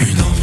Une